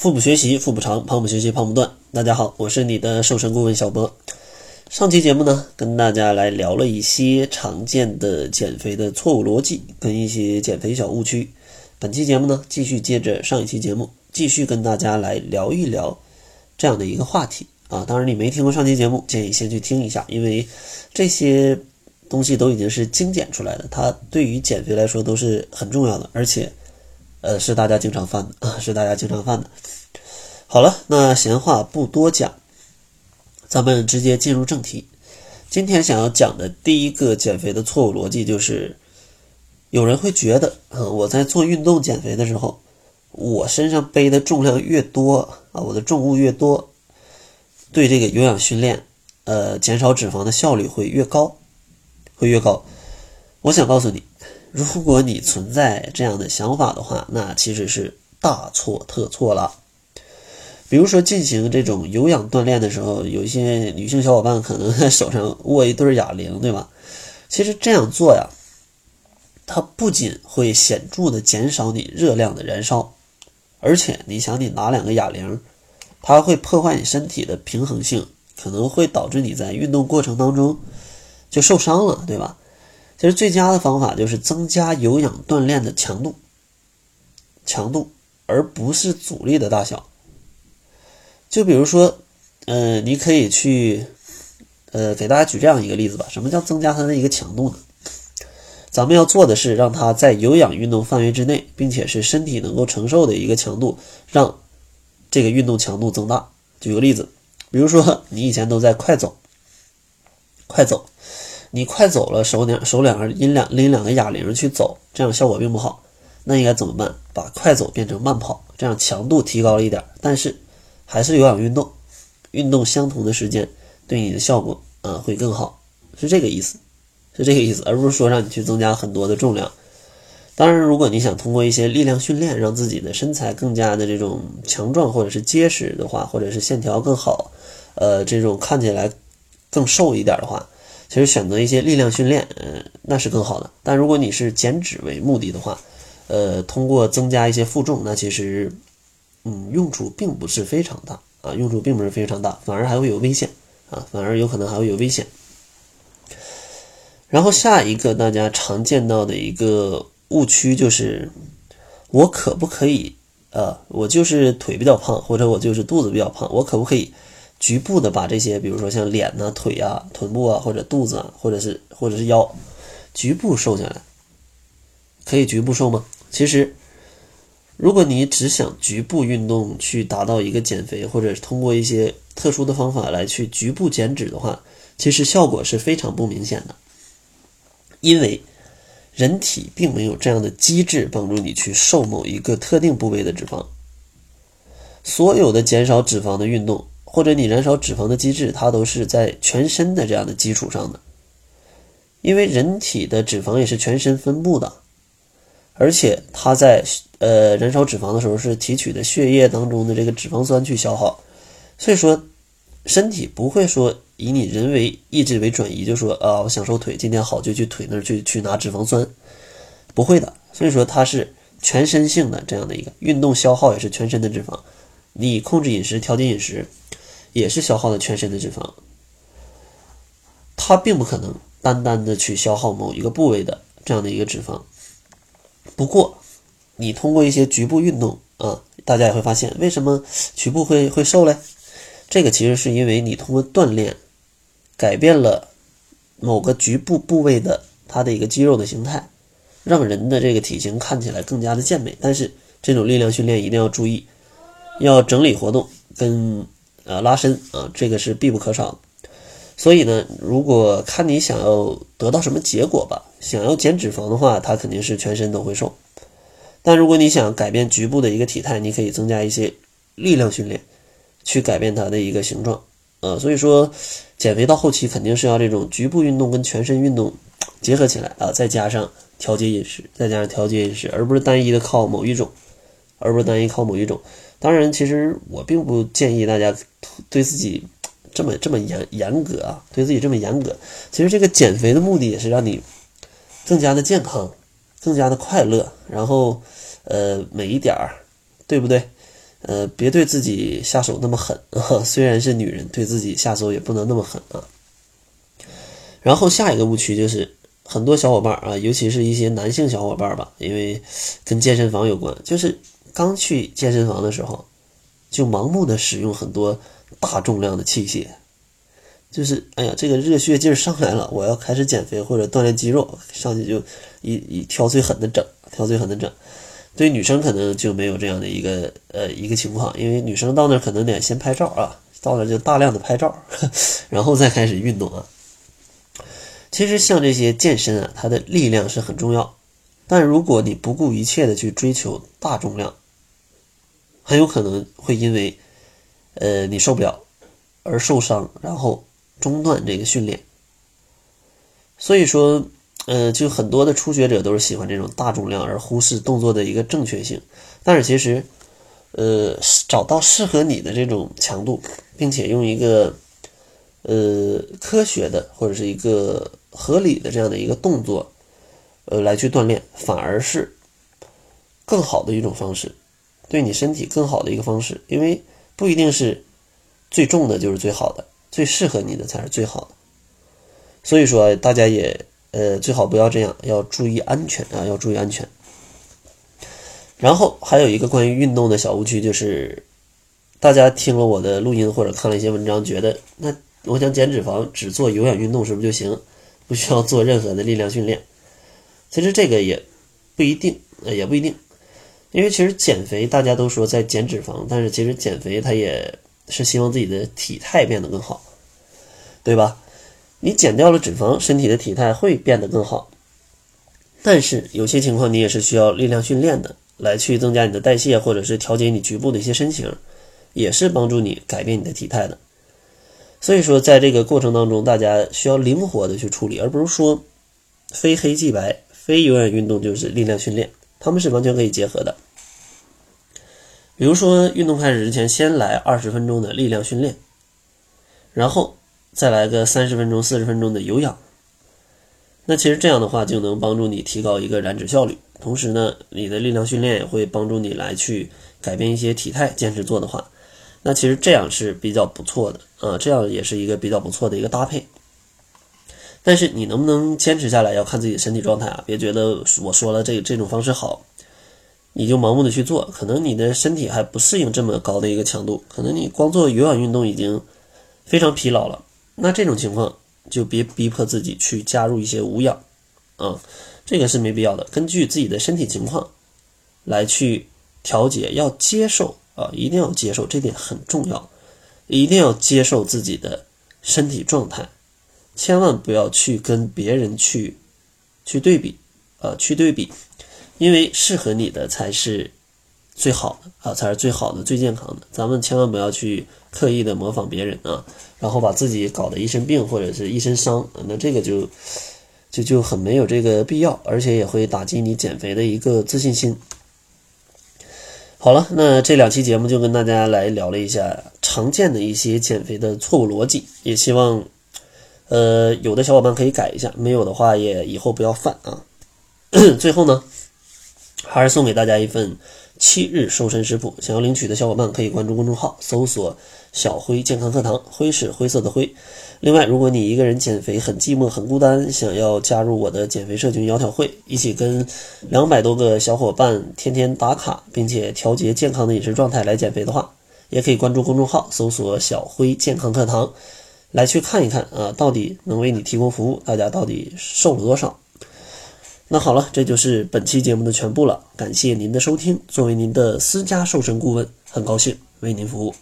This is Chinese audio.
腹部学习，腹部长；胖不学习，胖不断。大家好，我是你的瘦身顾问小博。上期节目呢，跟大家来聊了一些常见的减肥的错误逻辑跟一些减肥小误区。本期节目呢，继续接着上一期节目，继续跟大家来聊一聊这样的一个话题啊。当然，你没听过上期节目，建议先去听一下，因为这些东西都已经是精简出来的，它对于减肥来说都是很重要的，而且。呃，是大家经常犯的啊，是大家经常犯的。好了，那闲话不多讲，咱们直接进入正题。今天想要讲的第一个减肥的错误逻辑就是，有人会觉得，啊，我在做运动减肥的时候，我身上背的重量越多啊，我的重物越多，对这个有氧训练，呃，减少脂肪的效率会越高，会越高。我想告诉你。如果你存在这样的想法的话，那其实是大错特错了。比如说进行这种有氧锻炼的时候，有一些女性小伙伴可能在手上握一对哑铃，对吧？其实这样做呀，它不仅会显著的减少你热量的燃烧，而且你想你拿两个哑铃，它会破坏你身体的平衡性，可能会导致你在运动过程当中就受伤了，对吧？其实最佳的方法就是增加有氧锻炼的强度，强度，而不是阻力的大小。就比如说，呃，你可以去，呃，给大家举这样一个例子吧。什么叫增加它的一个强度呢？咱们要做的是让它在有氧运动范围之内，并且是身体能够承受的一个强度，让这个运动强度增大。举个例子，比如说你以前都在快走，快走。你快走了，手两手两个拎两拎两个哑铃去走，这样效果并不好。那应该怎么办？把快走变成慢跑，这样强度提高了一点，但是还是有氧运动，运动相同的时间，对你的效果啊会更好，是这个意思，是这个意思，而不是说让你去增加很多的重量。当然，如果你想通过一些力量训练让自己的身材更加的这种强壮或者是结实的话，或者是线条更好，呃，这种看起来更瘦一点的话。其实选择一些力量训练，嗯，那是更好的。但如果你是减脂为目的的话，呃，通过增加一些负重，那其实，嗯，用处并不是非常大啊，用处并不是非常大，反而还会有危险啊，反而有可能还会有危险。然后下一个大家常见到的一个误区就是，我可不可以，呃，我就是腿比较胖，或者我就是肚子比较胖，我可不可以？局部的把这些，比如说像脸呐、腿啊、臀部啊，或者肚子啊，或者是或者是腰，局部瘦下来，可以局部瘦吗？其实，如果你只想局部运动去达到一个减肥，或者是通过一些特殊的方法来去局部减脂的话，其实效果是非常不明显的，因为人体并没有这样的机制帮助你去瘦某一个特定部位的脂肪，所有的减少脂肪的运动。或者你燃烧脂肪的机制，它都是在全身的这样的基础上的，因为人体的脂肪也是全身分布的，而且它在呃燃烧脂肪的时候是提取的血液当中的这个脂肪酸去消耗，所以说身体不会说以你人为意志为转移，就说啊我想瘦腿，今天好就去腿那儿去去拿脂肪酸，不会的，所以说它是全身性的这样的一个运动消耗也是全身的脂肪，你控制饮食调节饮食。也是消耗了全身的脂肪，它并不可能单单的去消耗某一个部位的这样的一个脂肪。不过，你通过一些局部运动啊，大家也会发现，为什么局部会会瘦嘞？这个其实是因为你通过锻炼，改变了某个局部部位的它的一个肌肉的形态，让人的这个体型看起来更加的健美。但是这种力量训练一定要注意，要整理活动跟。呃，拉伸啊，这个是必不可少。所以呢，如果看你想要得到什么结果吧，想要减脂肪的话，它肯定是全身都会瘦。但如果你想改变局部的一个体态，你可以增加一些力量训练，去改变它的一个形状。呃，所以说减肥到后期肯定是要这种局部运动跟全身运动结合起来啊，再加上调节饮食，再加上调节饮食，而不是单一的靠某一种，而不是单一靠某一种。当然，其实我并不建议大家对自己这么这么严严格啊，对自己这么严格。其实这个减肥的目的也是让你更加的健康，更加的快乐，然后呃美一点儿，对不对？呃，别对自己下手那么狠啊。虽然是女人，对自己下手也不能那么狠啊。然后下一个误区就是，很多小伙伴啊，尤其是一些男性小伙伴吧，因为跟健身房有关，就是刚去健身房的时候，就盲目的使用很多大重量的器械，就是哎呀，这个热血劲儿上来了，我要开始减肥或者锻炼肌肉，上去就一一挑最狠的整，挑最狠的整。对女生可能就没有这样的一个呃一个情况，因为女生到那可能得先拍照啊，到那就大量的拍照，然后再开始运动啊。其实像这些健身啊，它的力量是很重要，但如果你不顾一切的去追求大重量，很有可能会因为呃你受不了而受伤，然后中断这个训练。所以说。呃，就很多的初学者都是喜欢这种大重量，而忽视动作的一个正确性。但是其实，呃，找到适合你的这种强度，并且用一个呃科学的或者是一个合理的这样的一个动作，呃，来去锻炼，反而是更好的一种方式，对你身体更好的一个方式。因为不一定是最重的就是最好的，最适合你的才是最好的。所以说，大家也。呃，最好不要这样，要注意安全啊，要注意安全。然后还有一个关于运动的小误区，就是大家听了我的录音或者看了一些文章，觉得那我想减脂肪，只做有氧运动是不是就行？不需要做任何的力量训练？其实这个也不一定，呃，也不一定，因为其实减肥大家都说在减脂肪，但是其实减肥它也是希望自己的体态变得更好，对吧？你减掉了脂肪，身体的体态会变得更好。但是有些情况你也是需要力量训练的，来去增加你的代谢，或者是调节你局部的一些身形，也是帮助你改变你的体态的。所以说，在这个过程当中，大家需要灵活的去处理，而不是说非黑即白，非有氧运动就是力量训练，他们是完全可以结合的。比如说，运动开始之前，先来二十分钟的力量训练，然后。再来个三十分钟、四十分钟的有氧，那其实这样的话就能帮助你提高一个燃脂效率，同时呢，你的力量训练也会帮助你来去改变一些体态。坚持做的话，那其实这样是比较不错的啊，这样也是一个比较不错的一个搭配。但是你能不能坚持下来，要看自己的身体状态啊！别觉得我说了这这种方式好，你就盲目的去做，可能你的身体还不适应这么高的一个强度，可能你光做有氧运动已经非常疲劳了。那这种情况就别逼迫自己去加入一些无氧，啊，这个是没必要的。根据自己的身体情况来去调节，要接受啊，一定要接受，这点很重要，一定要接受自己的身体状态，千万不要去跟别人去去对比，啊，去对比，因为适合你的才是最好的啊，才是最好的、最健康的。咱们千万不要去。刻意的模仿别人啊，然后把自己搞得一身病或者是一身伤，那这个就就就很没有这个必要，而且也会打击你减肥的一个自信心。好了，那这两期节目就跟大家来聊了一下常见的一些减肥的错误逻辑，也希望呃有的小伙伴可以改一下，没有的话也以后不要犯啊。最后呢，还是送给大家一份七日瘦身食谱，想要领取的小伙伴可以关注公众号，搜索。小辉健康课堂，辉是灰色的灰。另外，如果你一个人减肥很寂寞、很孤单，想要加入我的减肥社群“窈窕会”，一起跟两百多个小伙伴天天打卡，并且调节健康的饮食状态来减肥的话，也可以关注公众号，搜索“小辉健康课堂”，来去看一看啊，到底能为你提供服务，大家到底瘦了多少？那好了，这就是本期节目的全部了，感谢您的收听。作为您的私家瘦身顾问，很高兴为您服务。